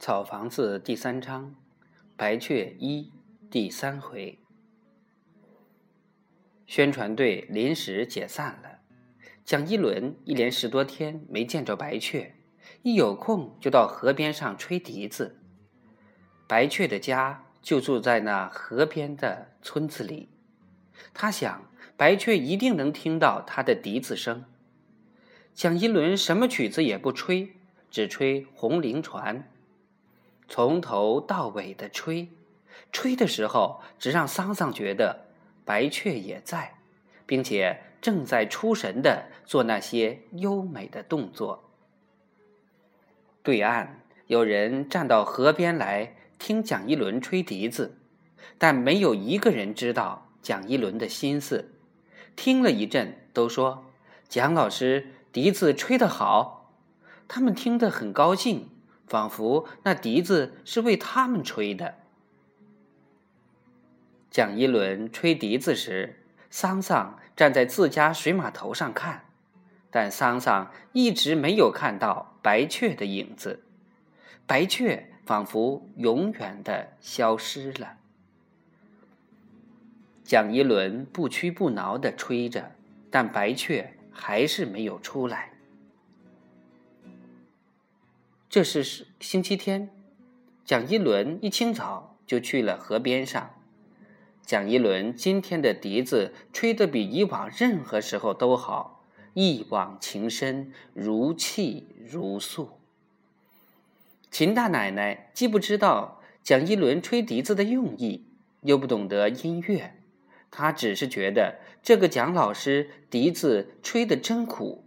草房子第三章，白雀一第三回。宣传队临时解散了。蒋一轮一连十多天没见着白雀，一有空就到河边上吹笛子。白雀的家就住在那河边的村子里，他想白雀一定能听到他的笛子声。蒋一轮什么曲子也不吹，只吹《红菱船》。从头到尾的吹，吹的时候只让桑桑觉得白雀也在，并且正在出神的做那些优美的动作。对岸有人站到河边来听蒋一轮吹笛子，但没有一个人知道蒋一轮的心思。听了一阵，都说蒋老师笛子吹得好，他们听得很高兴。仿佛那笛子是为他们吹的。蒋一轮吹笛子时，桑桑站在自家水码头上看，但桑桑一直没有看到白雀的影子，白雀仿佛永远的消失了。蒋一轮不屈不挠的吹着，但白雀还是没有出来。这是是星期天，蒋一轮一清早就去了河边上。蒋一轮今天的笛子吹得比以往任何时候都好，一往情深，如泣如诉。秦大奶奶既不知道蒋一轮吹笛子的用意，又不懂得音乐，她只是觉得这个蒋老师笛子吹得真苦，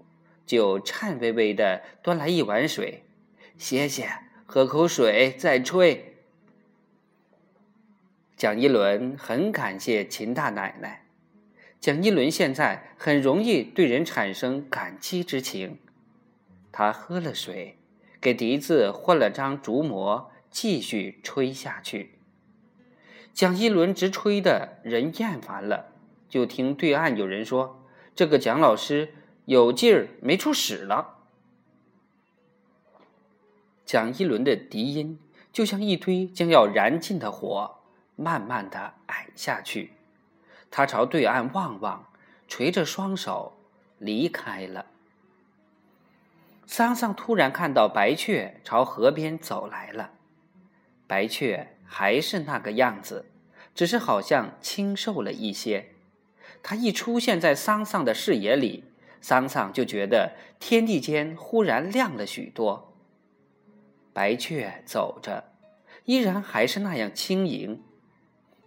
就颤巍巍地端来一碗水。歇歇，喝口水再吹。蒋一轮很感谢秦大奶奶。蒋一轮现在很容易对人产生感激之情。他喝了水，给笛子换了张竹模，继续吹下去。蒋一轮直吹的人厌烦了，就听对岸有人说：“这个蒋老师有劲儿没处使了。”蒋一轮的笛音就像一堆将要燃尽的火，慢慢的矮下去。他朝对岸望望，垂着双手离开了。桑桑突然看到白雀朝河边走来了，白雀还是那个样子，只是好像清瘦了一些。它一出现在桑桑的视野里，桑桑就觉得天地间忽然亮了许多。白雀走着，依然还是那样轻盈。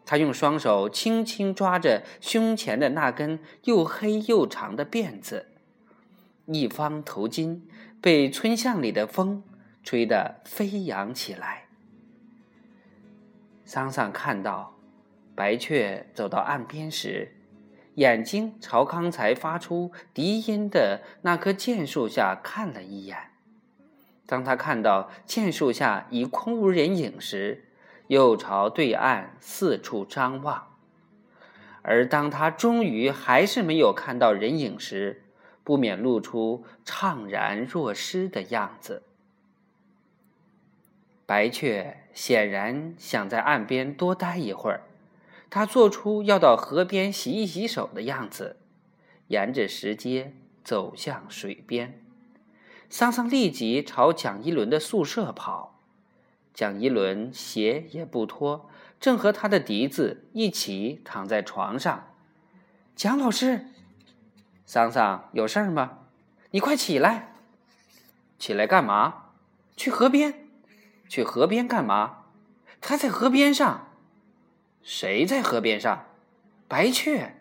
他用双手轻轻抓着胸前的那根又黑又长的辫子，一方头巾被村巷里的风吹得飞扬起来。桑桑看到白雀走到岸边时，眼睛朝刚才发出笛音的那棵剑树下看了一眼。当他看到剑树下已空无人影时，又朝对岸四处张望；而当他终于还是没有看到人影时，不免露出怅然若失的样子。白雀显然想在岸边多待一会儿，它做出要到河边洗一洗手的样子，沿着石阶走向水边。桑桑立即朝蒋一轮的宿舍跑，蒋一轮鞋也不脱，正和他的笛子一起躺在床上。蒋老师，桑桑有事儿吗？你快起来！起来干嘛？去河边？去河边干嘛？他在河边上。谁在河边上？白雀。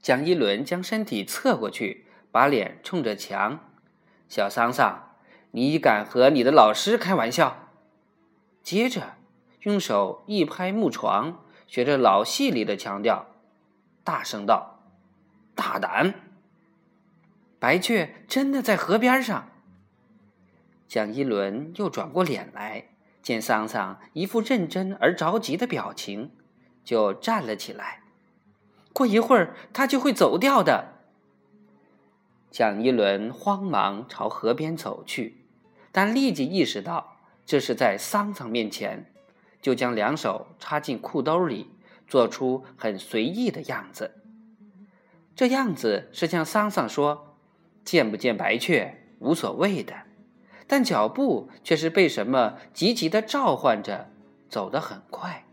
蒋一轮将身体侧过去。把脸冲着墙，小桑桑，你敢和你的老师开玩笑？接着，用手一拍木床，学着老戏里的腔调，大声道：“大胆！”白雀真的在河边上。蒋一轮又转过脸来，见桑桑一副认真而着急的表情，就站了起来。过一会儿，他就会走掉的。蒋一轮慌忙朝河边走去，但立即意识到这是在桑桑面前，就将两手插进裤兜里，做出很随意的样子。这样子是向桑桑说：“见不见白雀无所谓的。”但脚步却是被什么急急的召唤着，走得很快。